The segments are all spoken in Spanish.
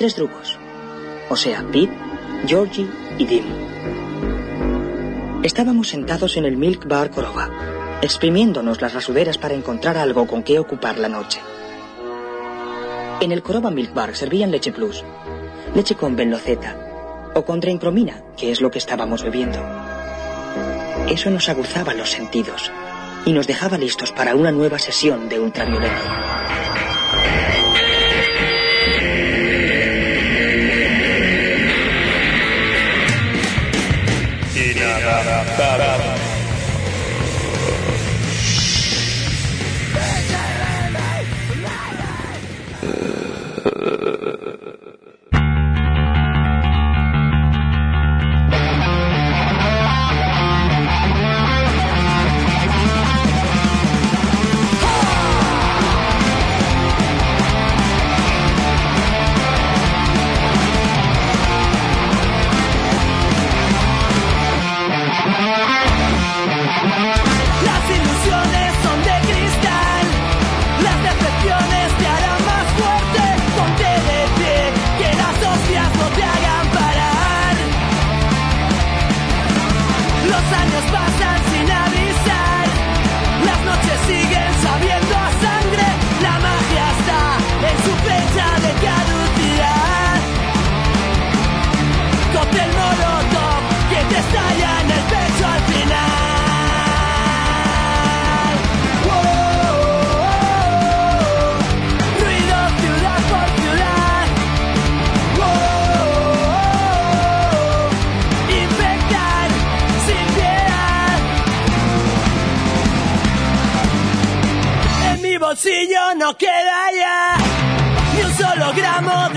tres drugos, o sea, Pete, Georgie y Dim. Estábamos sentados en el Milk Bar Coroba, exprimiéndonos las rasuderas para encontrar algo con qué ocupar la noche. En el Coroba Milk Bar servían leche plus, leche con benloceta o con dreinpromina, que es lo que estábamos bebiendo. Eso nos aguzaba los sentidos y nos dejaba listos para una nueva sesión de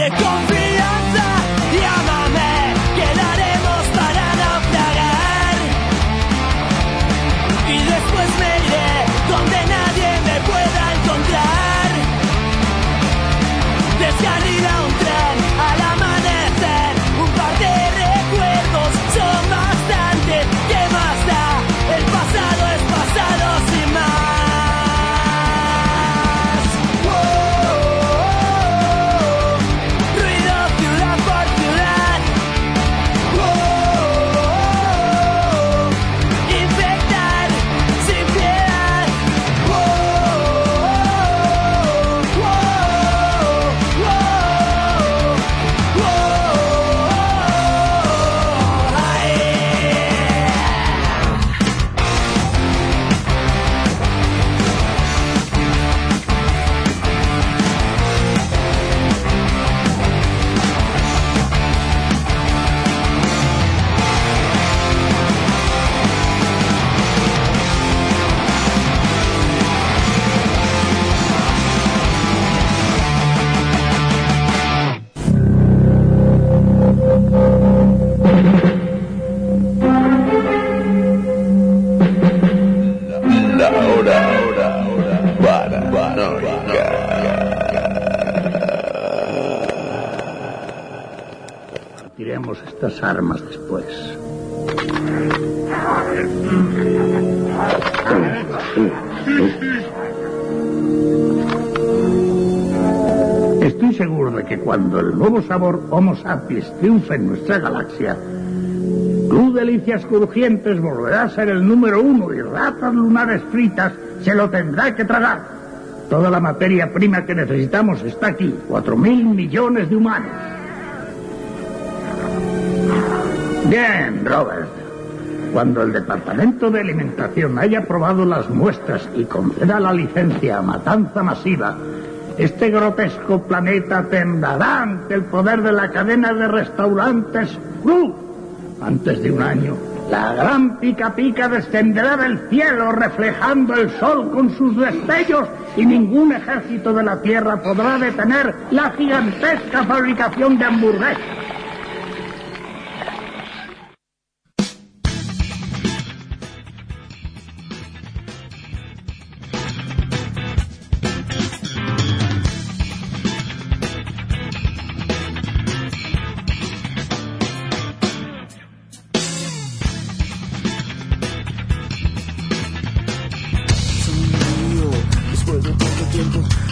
ultravioleta. Nuevo sabor Homo sapiens triunfa en nuestra galaxia, Club Delicias Crujientes volverá a ser el número uno y ratas lunares fritas se lo tendrá que tragar. Toda la materia prima que necesitamos está aquí, cuatro mil millones de humanos. Bien, Robert. Cuando el Departamento de Alimentación haya aprobado las muestras y conceda la licencia a matanza masiva, este grotesco planeta temblará ante el poder de la cadena de restaurantes Cruz. Antes de un año, la gran pica pica descenderá del cielo reflejando el sol con sus destellos y ningún ejército de la Tierra podrá detener la gigantesca fabricación de hamburguesas.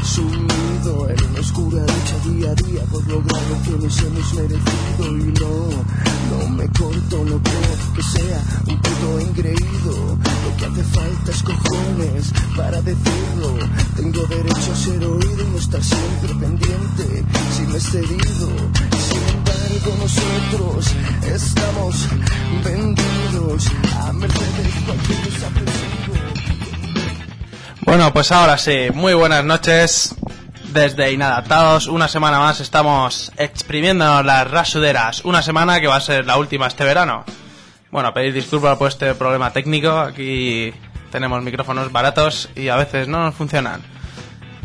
Sumido en un oscuro lograr lo que nos hemos merecido y no, no me corto, no creo que sea un puto engreído. Lo que hace falta es cojones para decirlo. Tengo derecho a ser oído y no estar siempre pendiente si me he cedido. Sin embargo, nosotros estamos vendidos a merced de cualquier. Bueno, pues ahora sí, muy buenas noches. Desde Inadaptados, una semana más estamos exprimiendo las rasuderas. Una semana que va a ser la última este verano. Bueno, pedir disculpas por este problema técnico. Aquí tenemos micrófonos baratos y a veces no nos funcionan.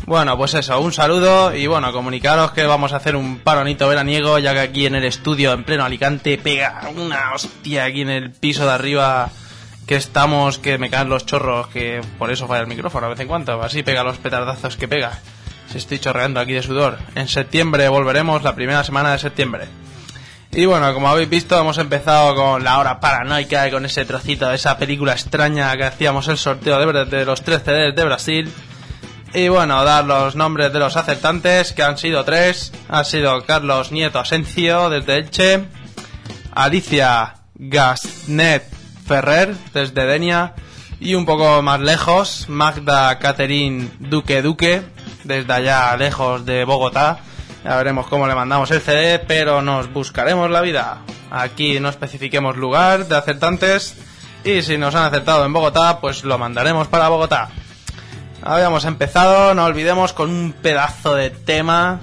Bueno, pues eso, un saludo y bueno, comunicaros que vamos a hacer un paronito veraniego, ya que aquí en el estudio, en pleno Alicante, pega una hostia aquí en el piso de arriba que estamos, que me caen los chorros, que por eso falla el micrófono a vez en cuando, así pega los petardazos que pega. Si estoy chorreando aquí de sudor. En septiembre volveremos, la primera semana de septiembre. Y bueno, como habéis visto, hemos empezado con la hora paranoica y con ese trocito de esa película extraña que hacíamos el sorteo de, de los tres CDs de Brasil. Y bueno, dar los nombres de los acertantes, que han sido tres. Ha sido Carlos Nieto Asencio, desde Elche. Alicia Gasnet Ferrer, desde Denia. Y un poco más lejos, Magda Catherine Duque Duque, desde allá lejos de Bogotá. Ya veremos cómo le mandamos el CD, pero nos buscaremos la vida. Aquí no especifiquemos lugar de acertantes. Y si nos han acertado en Bogotá, pues lo mandaremos para Bogotá. Habíamos empezado, no olvidemos, con un pedazo de tema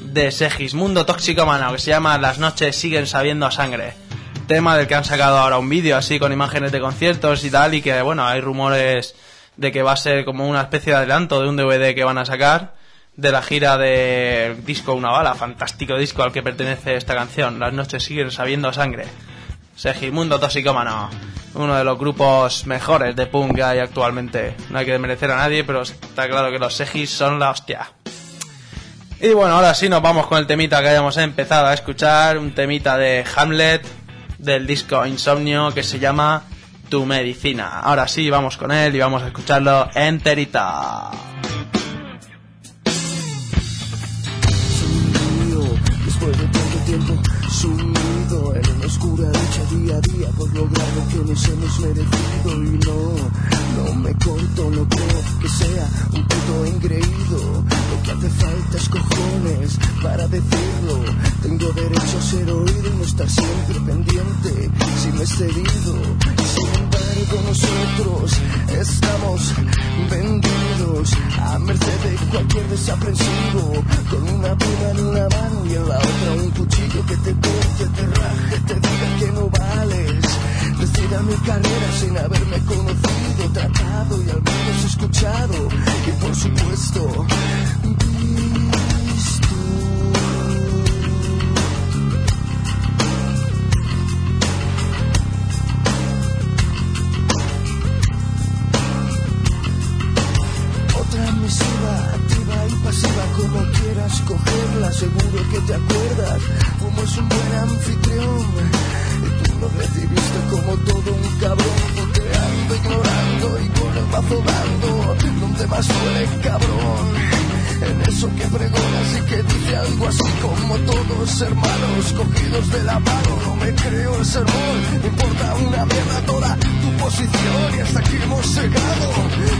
de Segismundo Tóxico Mano que se llama Las noches siguen sabiendo a sangre tema del que han sacado ahora un vídeo así con imágenes de conciertos y tal y que bueno, hay rumores de que va a ser como una especie de adelanto de un DVD que van a sacar de la gira del disco Una Bala, fantástico disco al que pertenece esta canción, Las noches siguen sabiendo sangre. Segimundo Toxicómano, uno de los grupos mejores de punk que hay actualmente. No hay que desmerecer a nadie, pero está claro que los Segis son la hostia. Y bueno, ahora sí nos vamos con el temita que hayamos empezado a escuchar, un temita de Hamlet, del disco Insomnio que se llama Tu Medicina. Ahora sí, vamos con él y vamos a escucharlo enterita. No me corto, no creo que sea un puto engreído. Lo que hace falta es cojones para decirlo. Tengo derecho a ser oído y no estar siempre pendiente si me he cedido. Embargo, nosotros estamos vendidos a merced de cualquier desaprensivo. Con una pluma en una mano y en la otra un cuchillo que te corte, te raje, te diga que no vales. Decida mi carrera sin haberme conocido, tratado y al menos escuchado. Y por supuesto, activa y pasiva, como quieras cogerla, seguro que te acuerdas, como es un buen anfitrión. Y tú lo recibiste como todo un cabrón, boteando, ignorando y con el mazo dando, donde más duele cabrón. En eso que pregonas y que dice algo así como todos hermanos cogidos de la mano. No me creo el sermón, importa una mierda toda tu posición y hasta aquí hemos llegado.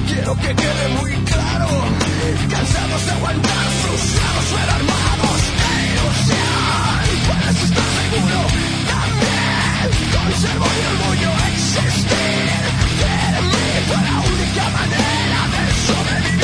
Quiero que quede muy claro, cansados de aguantar, frustrados, pero armados de ilusión. Puedes estar seguro también, conservo mi orgullo existir. Fue única manera de sobrevivir.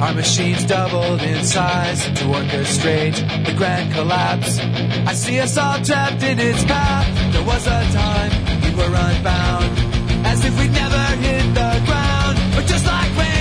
Our machines doubled in size to orchestrate the grand collapse. I see us all trapped in its path. There was a time we were unbound, as if we'd never hit the ground. But just like when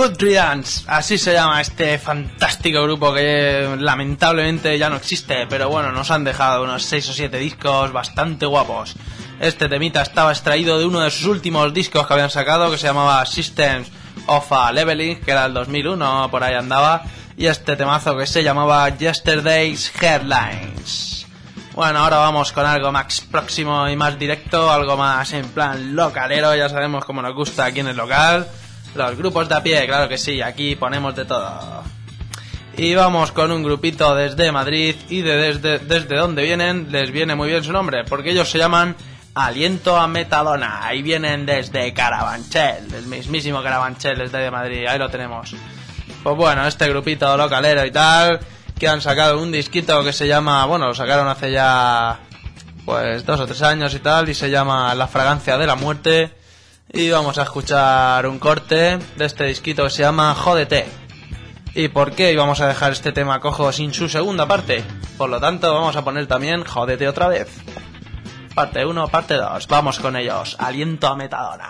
Good Riddance, así se llama este fantástico grupo que lamentablemente ya no existe, pero bueno, nos han dejado unos 6 o 7 discos bastante guapos. Este temita estaba extraído de uno de sus últimos discos que habían sacado, que se llamaba Systems of a Leveling, que era el 2001, por ahí andaba, y este temazo que se llamaba Yesterday's Headlines. Bueno, ahora vamos con algo más próximo y más directo, algo más en plan localero, ya sabemos cómo nos gusta aquí en el local. Los grupos de a pie, claro que sí, aquí ponemos de todo. Y vamos con un grupito desde Madrid y de desde, desde donde vienen les viene muy bien su nombre, porque ellos se llaman Aliento a Metadona y vienen desde Carabanchel, el mismísimo Carabanchel desde de Madrid, ahí lo tenemos. Pues bueno, este grupito localero y tal, que han sacado un disquito que se llama, bueno, lo sacaron hace ya pues dos o tres años y tal, y se llama La fragancia de la muerte. Y vamos a escuchar un corte de este disquito que se llama Jódete. ¿Y por qué íbamos a dejar este tema cojo sin su segunda parte? Por lo tanto, vamos a poner también Jódete otra vez. Parte 1, parte 2. Vamos con ellos. Aliento a metadona.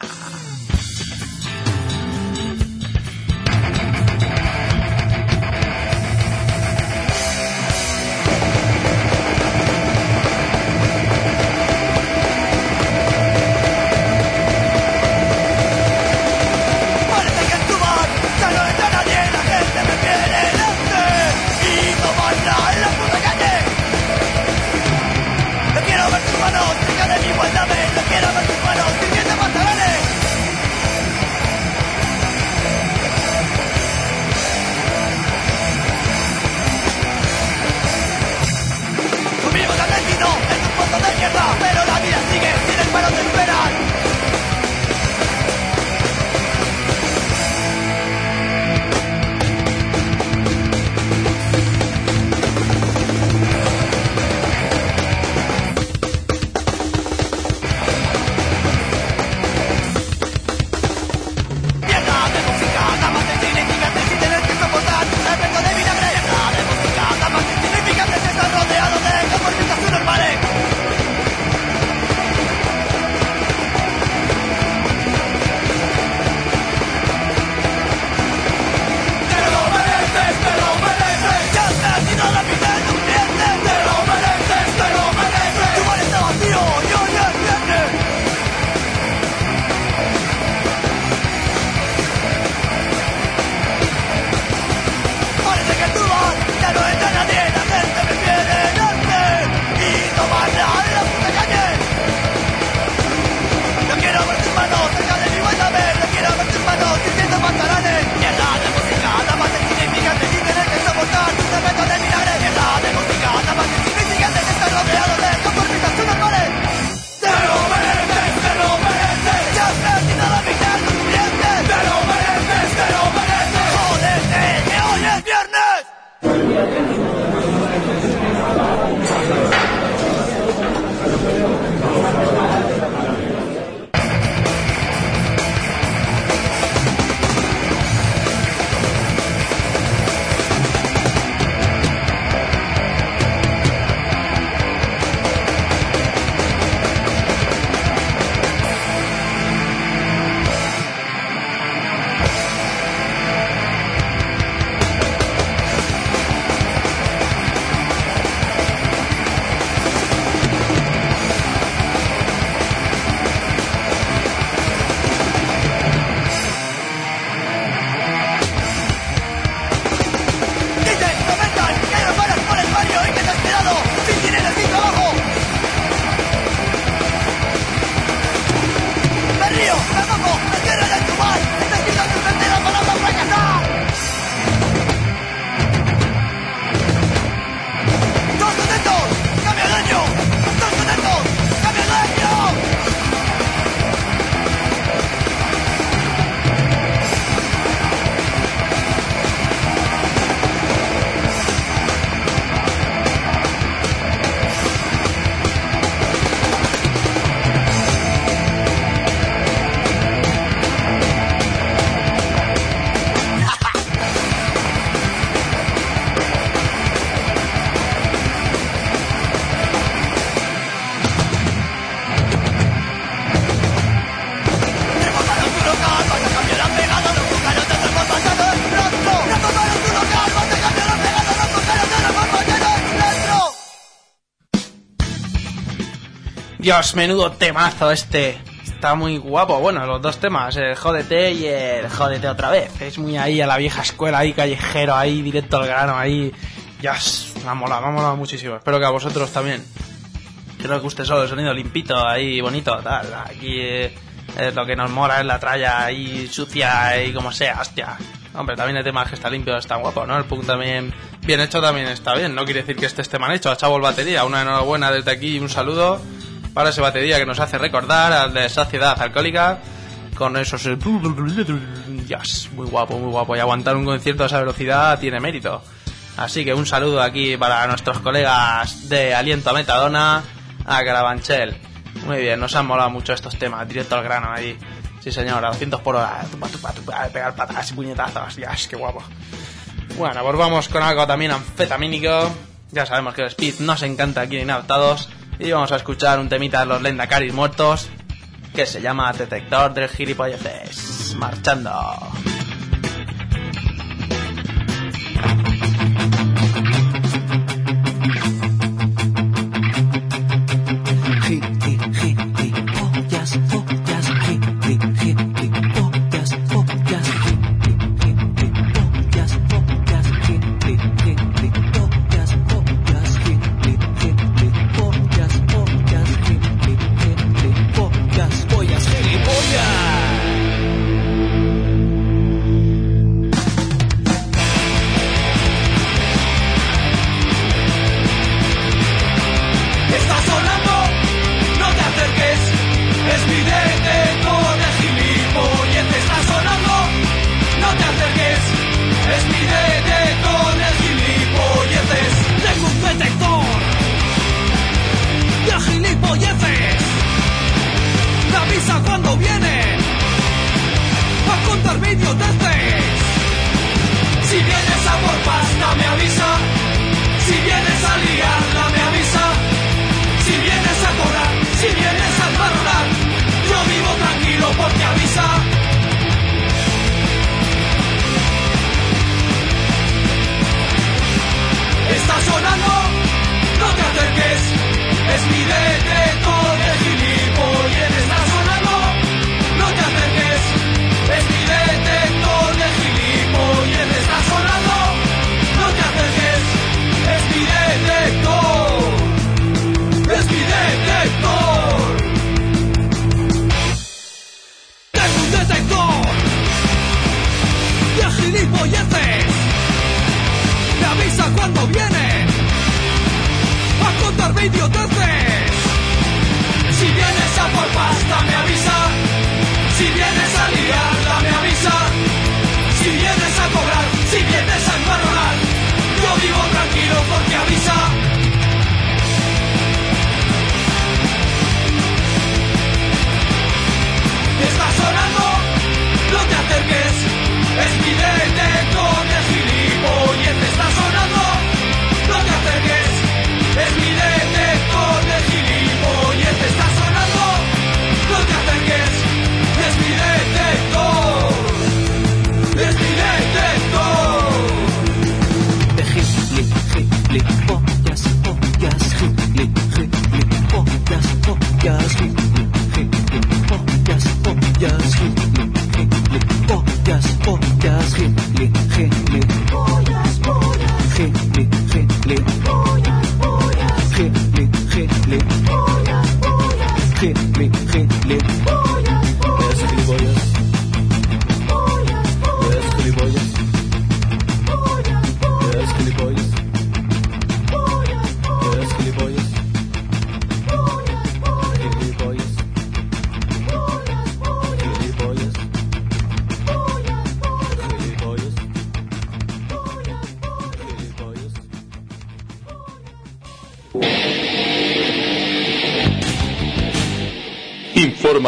Dios, menudo temazo este. Está muy guapo. Bueno, los dos temas, el Jódete y el Jódete otra vez. Es muy ahí a la vieja escuela, ahí callejero, ahí directo al grano, ahí. Dios, me ha molado, me ha molado muchísimo. Espero que a vosotros también. Que guste solo el sonido limpito, ahí bonito, tal. Aquí eh, es lo que nos mola es la tralla ahí sucia y como sea, hostia. Hombre, también el tema que está limpio está guapo, ¿no? El punk también bien hecho también está bien. No quiere decir que este esté mal hecho. A Chavo el Batería, una enhorabuena desde aquí y un saludo para ese batería que nos hace recordar al de Saciedad Alcohólica con esos... eh, Yes, muy guapo, muy guapo. Y aguantar un concierto a esa velocidad tiene mérito. Así que un saludo aquí para nuestros colegas de Aliento a Metadona, a Carabanchel. Muy bien, nos han molado mucho estos temas, directo al grano ahí. Sí señor, a 200 por hora, tupa, pegar patadas y puñetazos, ya, qué guapo. Bueno, pues vamos con algo también anfetamínico. Ya sabemos que el speed nos encanta aquí en Inadaptados. Y vamos a escuchar un temita de los Lendacaris muertos que se llama Detector del Gilipolleces. Marchando.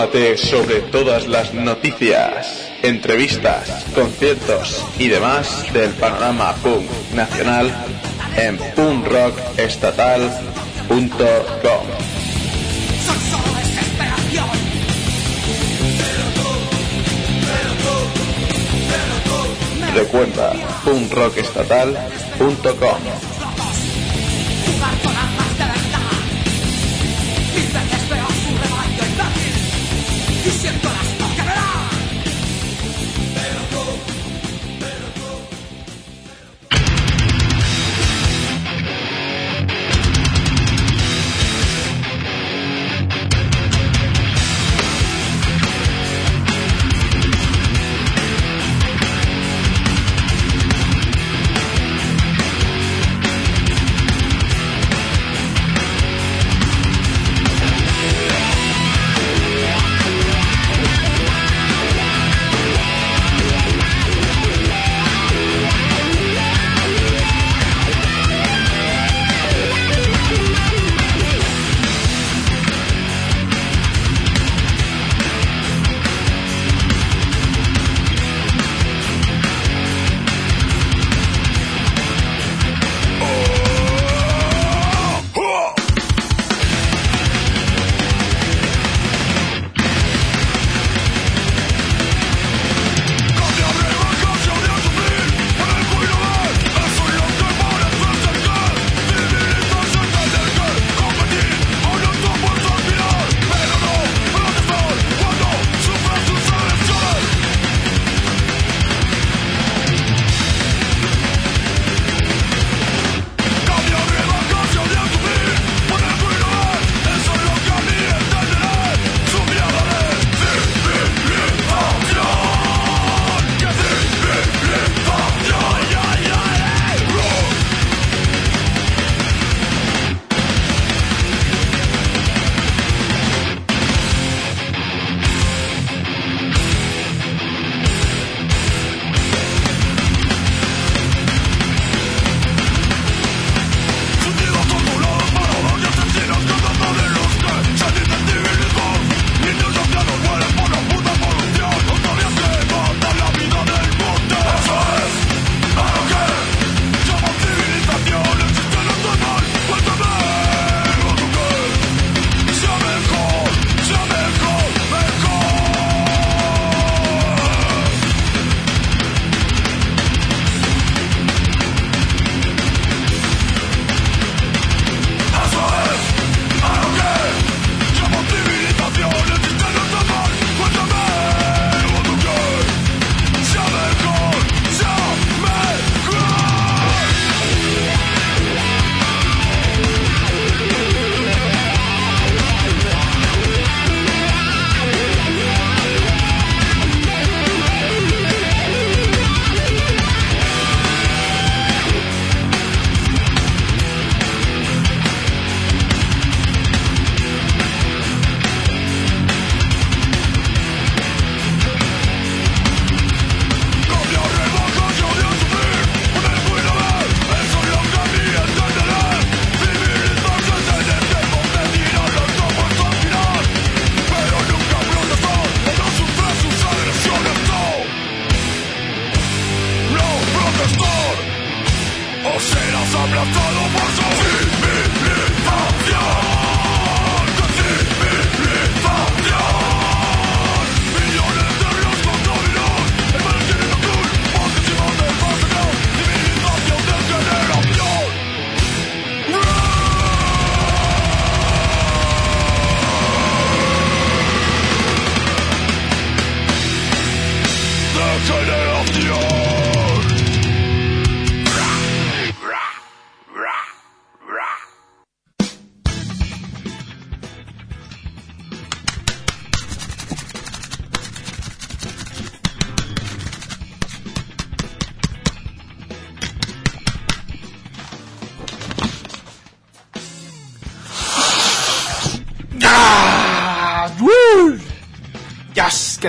Sobre todas las noticias, entrevistas, conciertos y demás del panorama punk nacional en punkrockestatal.com. Recuerda punkrockestatal.com.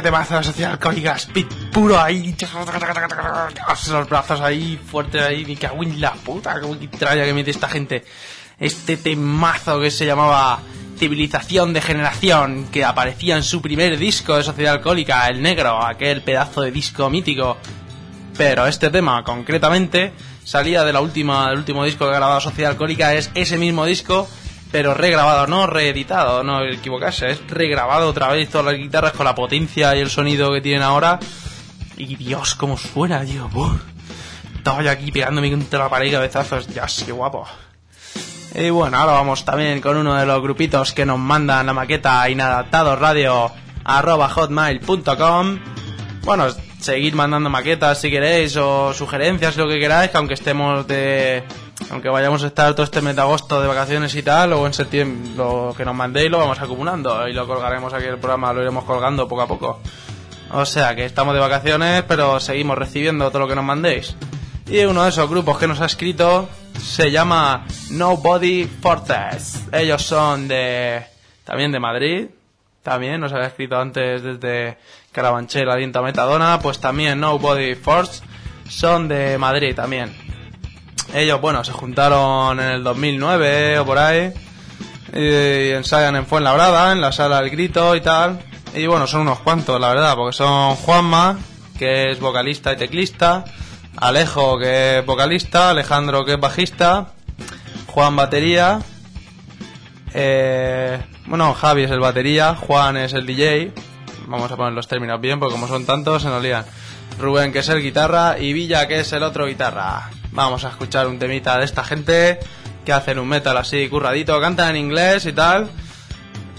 temazo social alcohólica! Speed puro ahí. Los brazos ahí, fuertes ahí. Me cago en la puta. ¡Qué traya que mete esta gente! Este temazo que se llamaba Civilización de Generación, que aparecía en su primer disco de Sociedad Alcohólica, El Negro, aquel pedazo de disco mítico. Pero este tema, concretamente, salía de la última, del último disco que ha grabado Sociedad Alcohólica, es ese mismo disco pero regrabado, no reeditado, no equivocarse, es regrabado otra vez todas las guitarras con la potencia y el sonido que tienen ahora. Y Dios, cómo suena, tío. Estaba yo aquí pegándome contra la pared y cabezazos. Ya, qué guapo. Y bueno, ahora vamos también con uno de los grupitos que nos mandan la maqueta inadaptados radio arroba hotmail.com. Bueno, seguir mandando maquetas si queréis o sugerencias, lo que queráis, que aunque estemos de aunque vayamos a estar todo este mes de agosto de vacaciones y tal, luego en septiembre lo que nos mandéis lo vamos acumulando y lo colgaremos aquí el programa, lo iremos colgando poco a poco. O sea que estamos de vacaciones, pero seguimos recibiendo todo lo que nos mandéis. Y uno de esos grupos que nos ha escrito se llama Nobody Fortress. Ellos son de también de Madrid. También nos había escrito antes desde Carabanchel, Aliento Metadona. Pues también Nobody Force son de Madrid también. Ellos, bueno, se juntaron en el 2009 o por ahí. Y ensayan en Fuenlabrada, en la sala del grito y tal. Y bueno, son unos cuantos, la verdad, porque son Juanma, que es vocalista y teclista. Alejo, que es vocalista. Alejandro, que es bajista. Juan, batería. Eh, bueno, Javi es el batería. Juan es el DJ. Vamos a poner los términos bien, porque como son tantos, se nos lían. Rubén, que es el guitarra. Y Villa, que es el otro guitarra. Vamos a escuchar un temita de esta gente que hacen un metal así curradito, cantan en inglés y tal.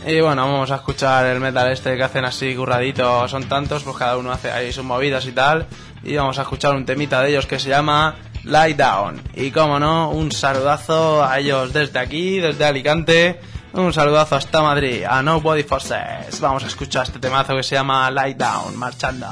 Y bueno, vamos a escuchar el metal este que hacen así curradito, son tantos, pues cada uno hace ahí sus movidas y tal. Y vamos a escuchar un temita de ellos que se llama Light Down. Y como no, un saludazo a ellos desde aquí, desde Alicante. Un saludazo hasta Madrid, a Nobody Forces. Vamos a escuchar este temazo que se llama Light Down, marchando.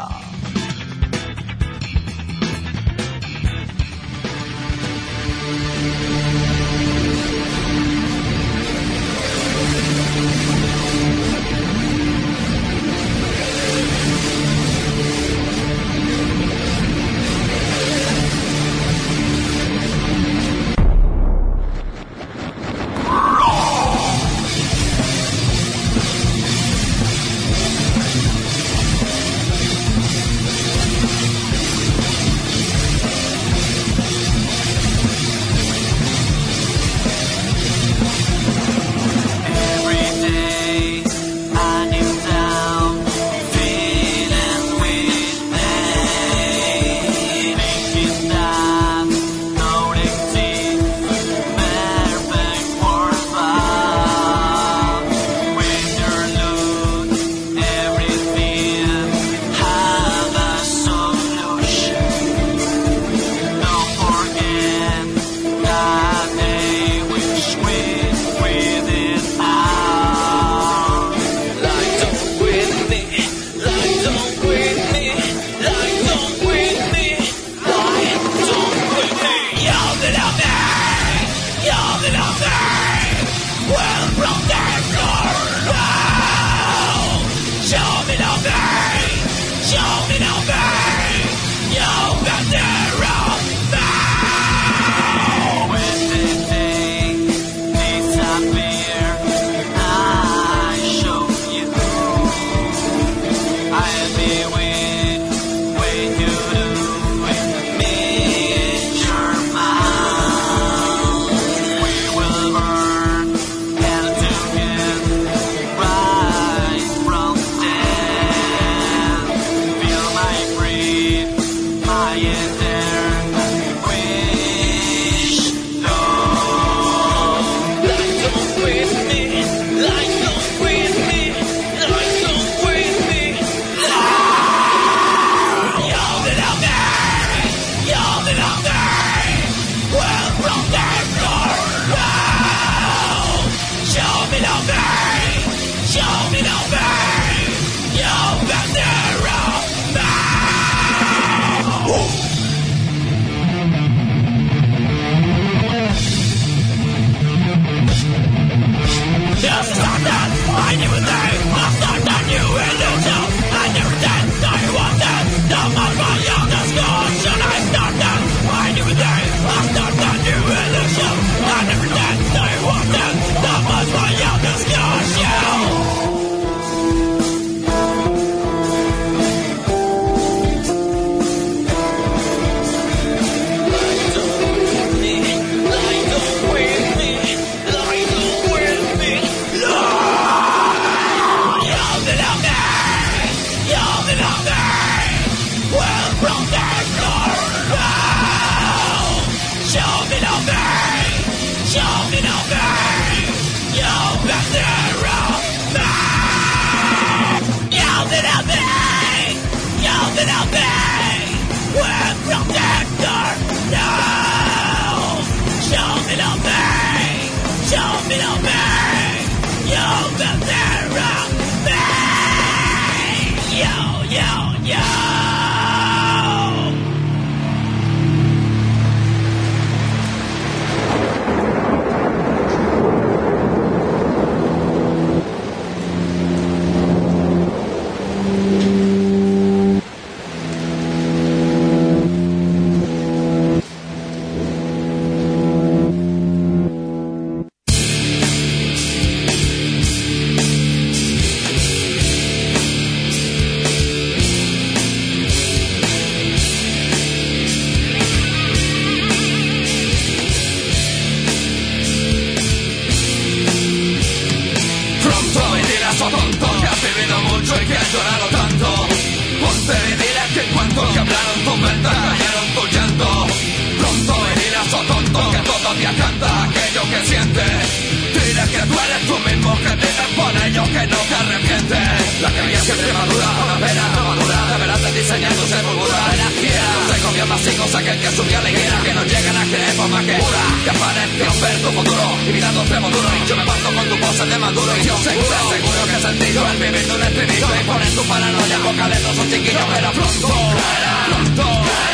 Calle siempre madura, una pena no madura Deberás de diseñar tu sepultura Energía, no se comió más hijos aquel que subió a la higuera Que no llegan a creer por más que pura Que aparezca ver tu futuro y mirando extremo duro Yo me parto con tu pose de maduro y yo seguro Seguro que es sencillo el vivir de un estribillo Y poner tu paranoia boca de dos chiquillos Pero pronto, pronto, pronto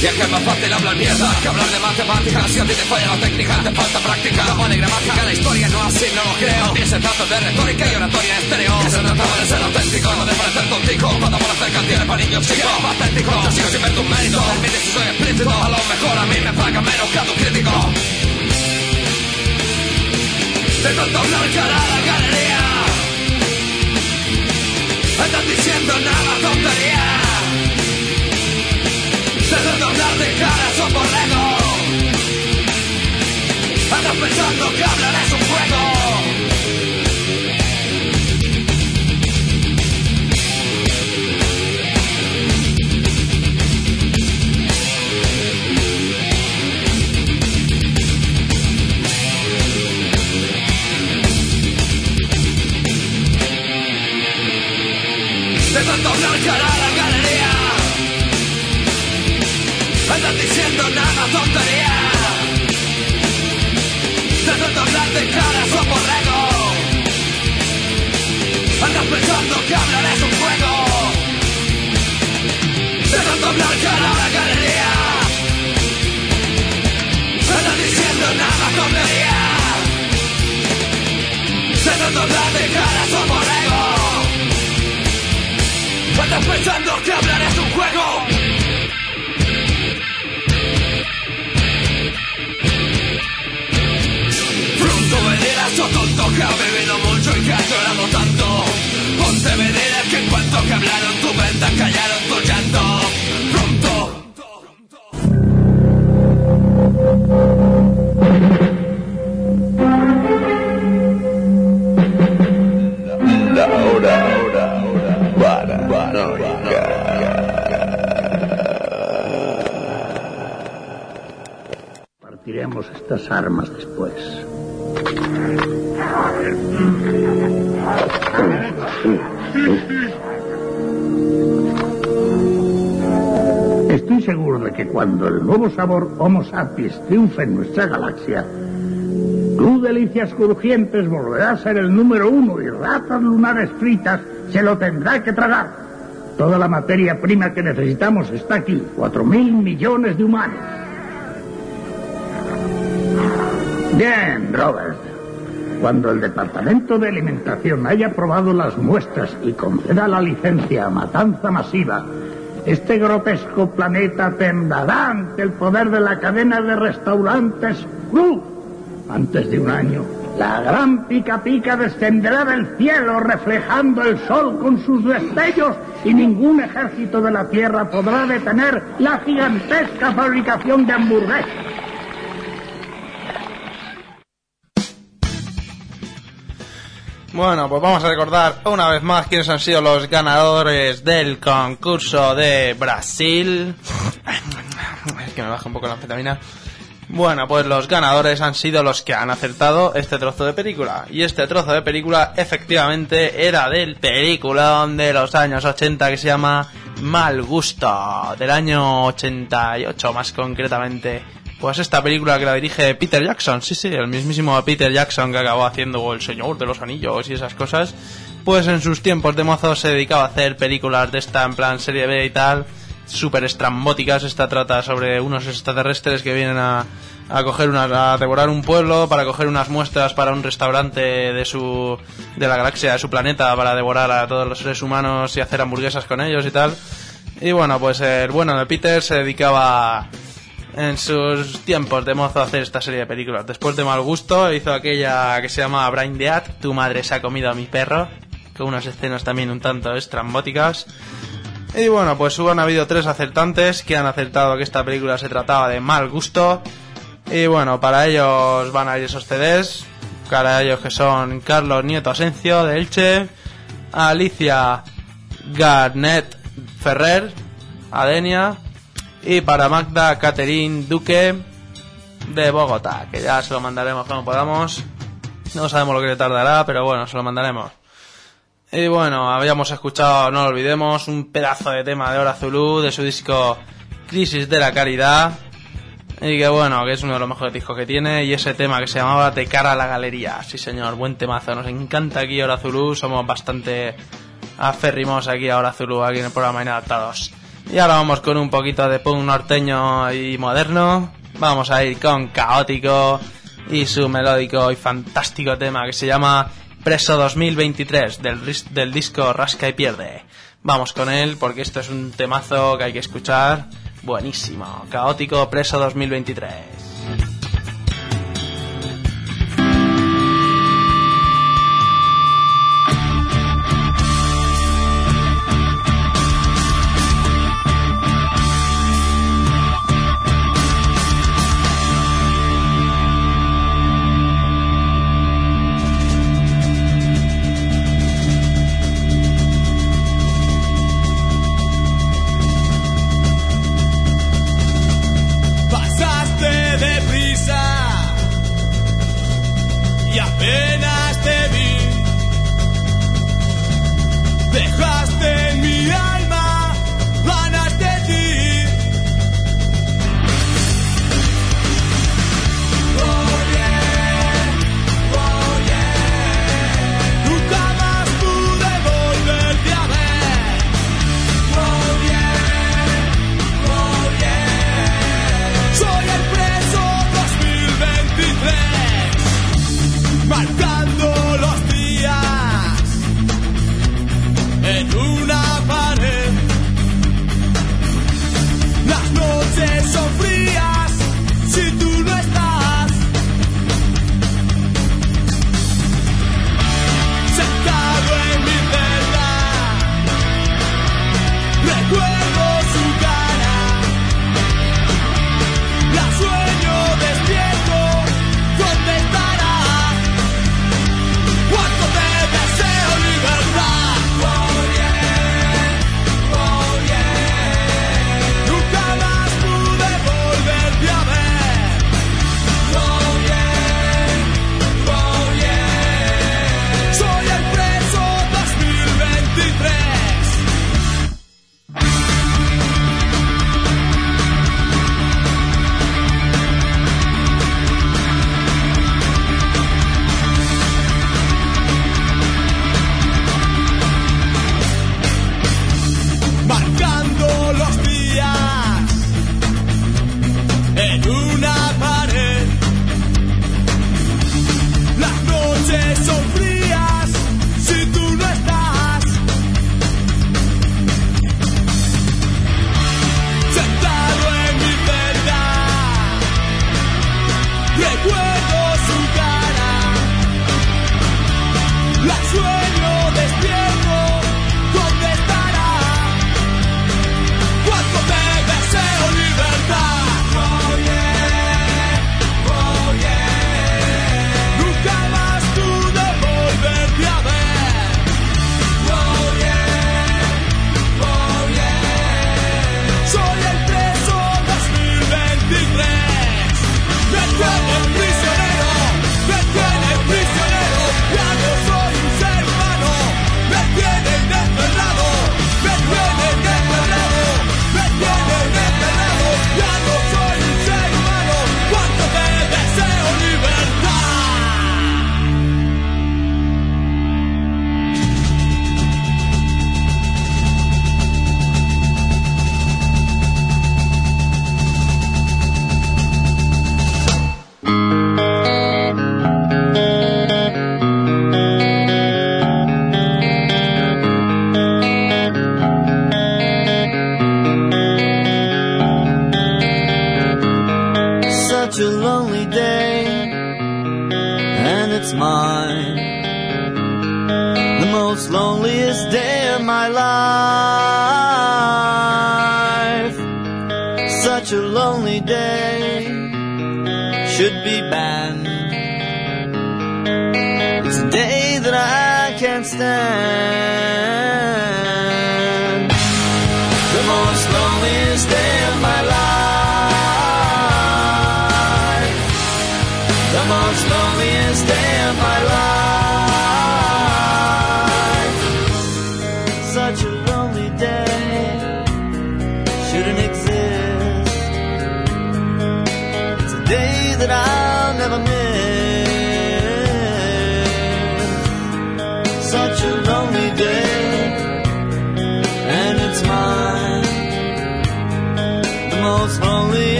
Y es que es más fácil hablar mierda. Que hablar de matemáticas Si a ti te falla la técnica, te falta práctica. La buena y gramática, la historia no así, no lo creo. También se trata de retórica y oratoria en estéreo Que se trataba de ser auténtico, no de parecer tontico. Cuando por hacer canciones para niños chicos. Patético, yo sigo sin ver tus méritos. Permite si soy explícito, a lo mejor a mí me paga menos que a tu crítico. De tanto hablar cara a la galería Estás diciendo nada tontería de cara son Andas pensando que hablar sabor Homo sapiens triunfe en nuestra galaxia, tú, delicias crujientes, volverá a ser el número uno y ratas lunares fritas se lo tendrá que tragar. Toda la materia prima que necesitamos está aquí, cuatro mil millones de humanos. Bien, Robert. Cuando el Departamento de Alimentación haya aprobado las muestras y conceda la licencia a matanza masiva, este grotesco planeta temblará ante el poder de la cadena de restaurantes Cruz. Antes de un año, la gran pica pica descenderá del cielo reflejando el sol con sus destellos y ningún ejército de la Tierra podrá detener la gigantesca fabricación de hamburguesas. Bueno, pues vamos a recordar una vez más quiénes han sido los ganadores del concurso de Brasil. Es que me baja un poco la anfetamina. Bueno, pues los ganadores han sido los que han acertado este trozo de película. Y este trozo de película efectivamente era del peliculón de los años 80 que se llama Mal Gusto, del año 88 más concretamente. Pues esta película que la dirige Peter Jackson, sí, sí, el mismísimo Peter Jackson que acabó haciendo El Señor de los Anillos y esas cosas, pues en sus tiempos de mozo se dedicaba a hacer películas de esta en plan serie B y tal, súper estrambóticas. Esta trata sobre unos extraterrestres que vienen a, a coger una, a devorar un pueblo para coger unas muestras para un restaurante de su de la galaxia, de su planeta, para devorar a todos los seres humanos y hacer hamburguesas con ellos y tal. Y bueno, pues el bueno de Peter se dedicaba en sus tiempos de mozo hacer esta serie de películas. Después de Mal Gusto hizo aquella que se llama Brain Dead, Tu madre se ha comido a mi perro, con unas escenas también un tanto estrambóticas. Y bueno, pues hubo han habido tres acertantes que han acertado que esta película se trataba de Mal Gusto. Y bueno, para ellos van a ir esos CDs, para ellos que son Carlos Nieto Asencio de Elche, Alicia Garnet Ferrer, Adenia, y para Magda Catherine Duque de Bogotá, que ya se lo mandaremos como podamos. No sabemos lo que le tardará, pero bueno, se lo mandaremos. Y bueno, habíamos escuchado, no lo olvidemos, un pedazo de tema de Hora Zulu de su disco Crisis de la Caridad. Y que bueno, que es uno de los mejores discos que tiene. Y ese tema que se llamaba De cara a la galería. Sí, señor, buen temazo. Nos encanta aquí Hora Zulu. Somos bastante aférrimos aquí a Hora Zulu, aquí en el programa Inadaptados. Y ahora vamos con un poquito de punk norteño y moderno. Vamos a ir con Caótico y su melódico y fantástico tema que se llama Preso 2023 del, del disco Rasca y Pierde. Vamos con él porque esto es un temazo que hay que escuchar. Buenísimo. Caótico Preso 2023.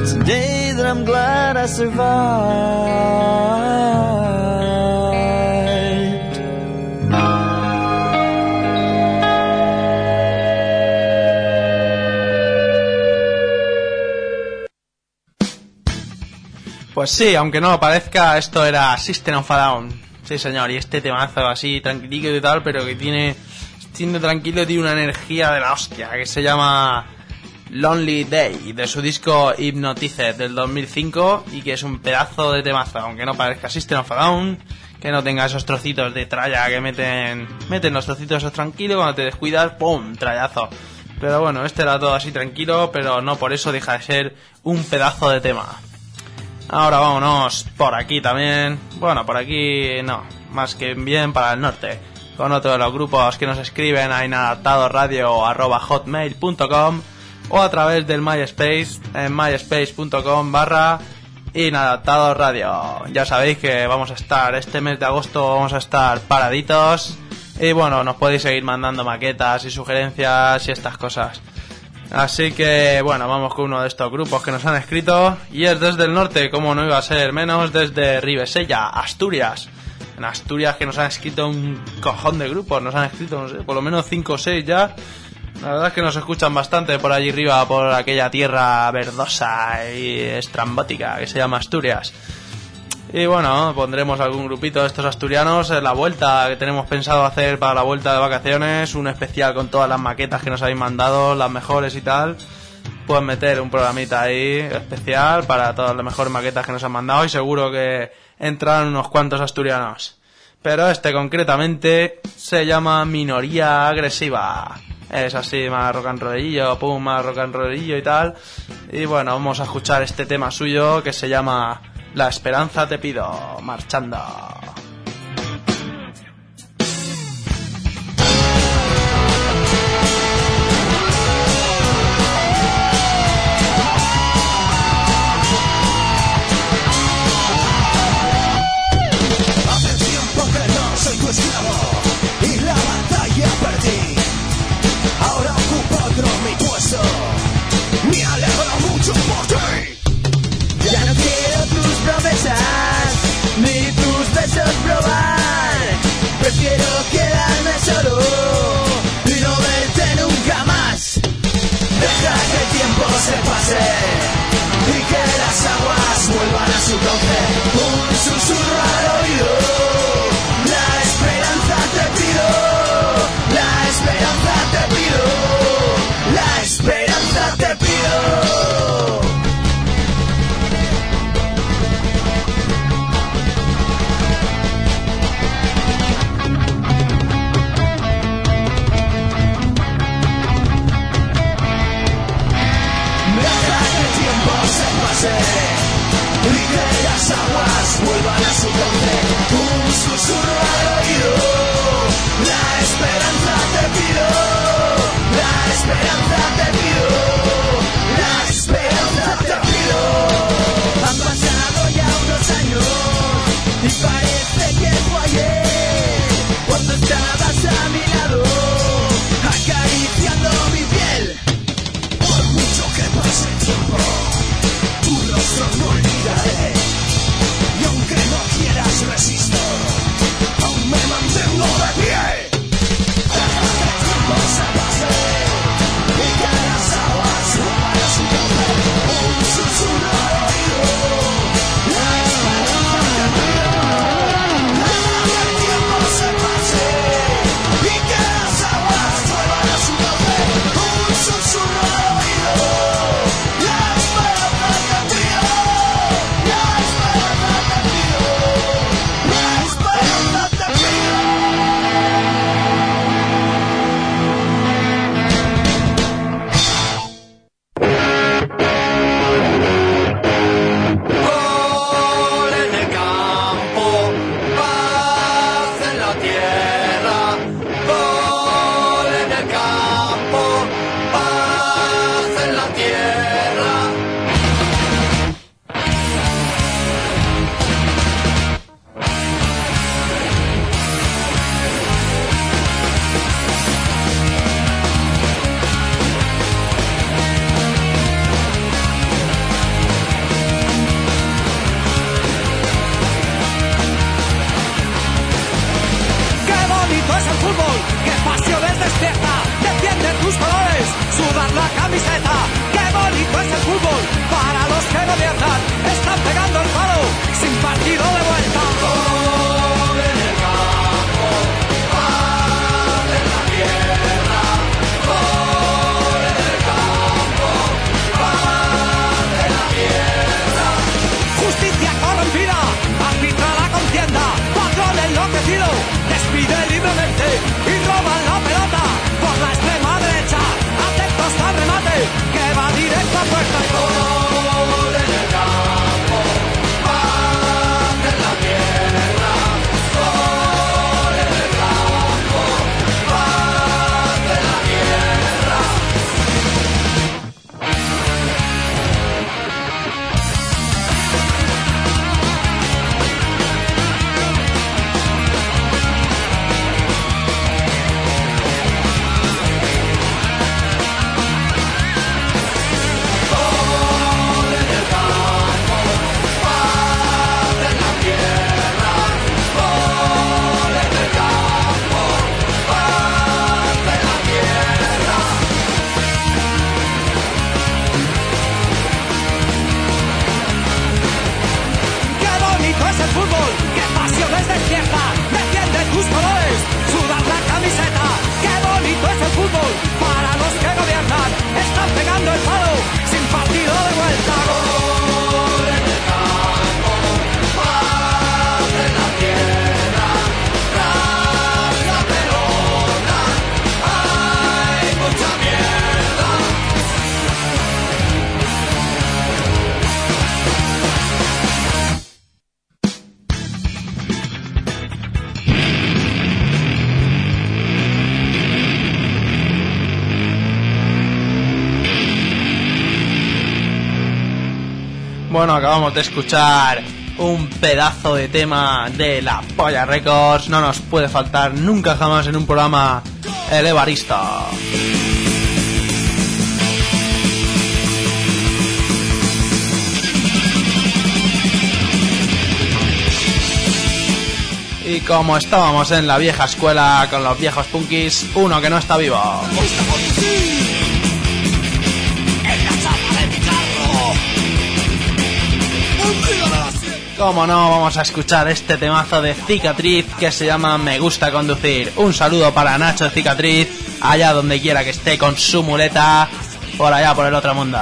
It's a day that I'm glad I survived. Pues sí, aunque no lo parezca, esto era System of a Down. Sí, señor, y este temazo así tranquilito y tal, pero que tiene. Siendo tranquilo, tiene una energía de la hostia, que se llama Lonely Day, de su disco Hypnotize del 2005, y que es un pedazo de temazo, aunque no parezca System of a Down, que no tenga esos trocitos de tralla que meten. Meten los trocitos tranquilos, cuando te descuidas, ¡pum! trayazo. Pero bueno, este era todo así tranquilo, pero no por eso deja de ser un pedazo de tema. Ahora vámonos por aquí también. Bueno, por aquí no, más que bien para el norte. Con otro de los grupos que nos escriben a inadaptadoradio.hotmail.com o a través del MySpace en myspace.com barra inadaptadoradio. Ya sabéis que vamos a estar este mes de agosto, vamos a estar paraditos. Y bueno, nos podéis seguir mandando maquetas y sugerencias y estas cosas. Así que bueno, vamos con uno de estos grupos que nos han escrito y es desde el norte, como no iba a ser menos, desde Ribesella, Asturias. En Asturias que nos han escrito un cojón de grupos, nos han escrito, no sé, por lo menos 5 o 6 ya. La verdad es que nos escuchan bastante por allí arriba, por aquella tierra verdosa y estrambótica que se llama Asturias. Y bueno, pondremos algún grupito de estos asturianos en la vuelta que tenemos pensado hacer para la vuelta de vacaciones, un especial con todas las maquetas que nos habéis mandado, las mejores y tal. Pueden meter un programita ahí especial para todas las mejores maquetas que nos han mandado y seguro que entran unos cuantos asturianos. Pero este concretamente se llama Minoría Agresiva. Es así, más rock rollillo, pum, más rock and rollillo y tal. Y bueno, vamos a escuchar este tema suyo que se llama La esperanza te pido, marchando. su café, un susurro al oído. La esperanza te pido, la esperanza te pido, la esperanza te pido. acabamos de escuchar un pedazo de tema de la Polla Records. No nos puede faltar nunca jamás en un programa elevarista. Y como estábamos en la vieja escuela con los viejos punkis, uno que no está vivo. Como no, vamos a escuchar este temazo de Cicatriz que se llama Me gusta conducir. Un saludo para Nacho de Cicatriz, allá donde quiera que esté con su muleta, por allá por el otro mundo.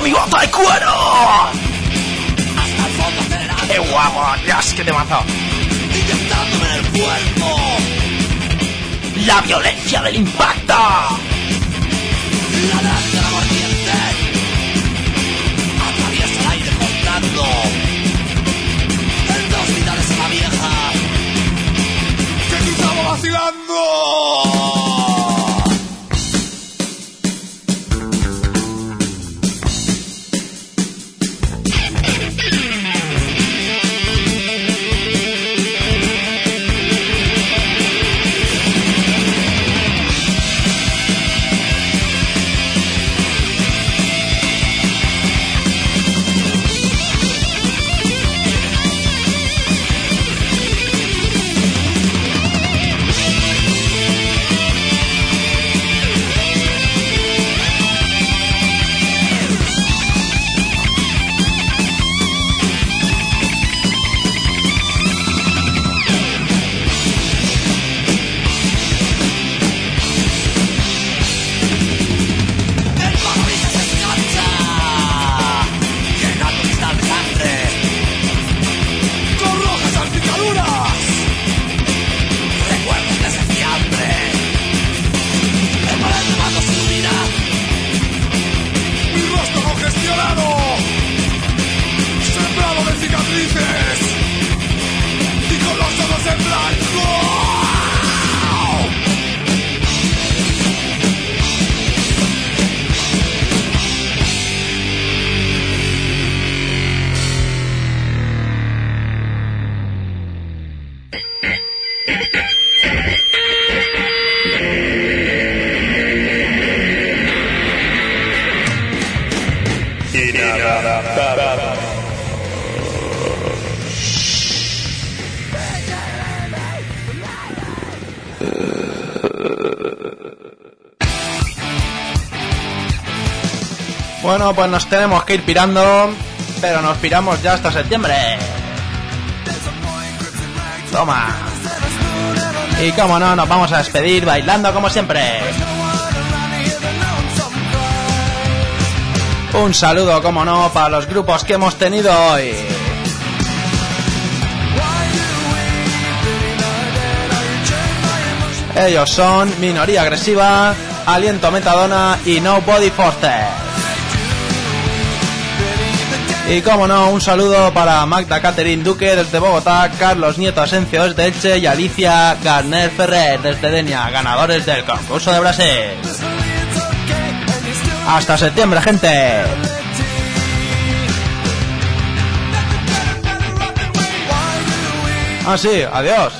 ¡Un domingote de cuero! ¡Qué guapo! ¡Dios, qué temazo! inyectándome el. ¡La violencia del impacto! La Pues nos tenemos que ir pirando, pero nos piramos ya hasta septiembre. Toma. Y como no, nos vamos a despedir bailando como siempre. Un saludo, como no, para los grupos que hemos tenido hoy. Ellos son Minoría Agresiva, Aliento Metadona y Nobody Foster. Y como no, un saludo para Magda Catherine Duque desde Bogotá, Carlos Nieto Asencio desde Elche y Alicia Garner Ferrer desde Denia, ganadores del concurso de Brasil. Hasta septiembre, gente. Ah, sí, adiós.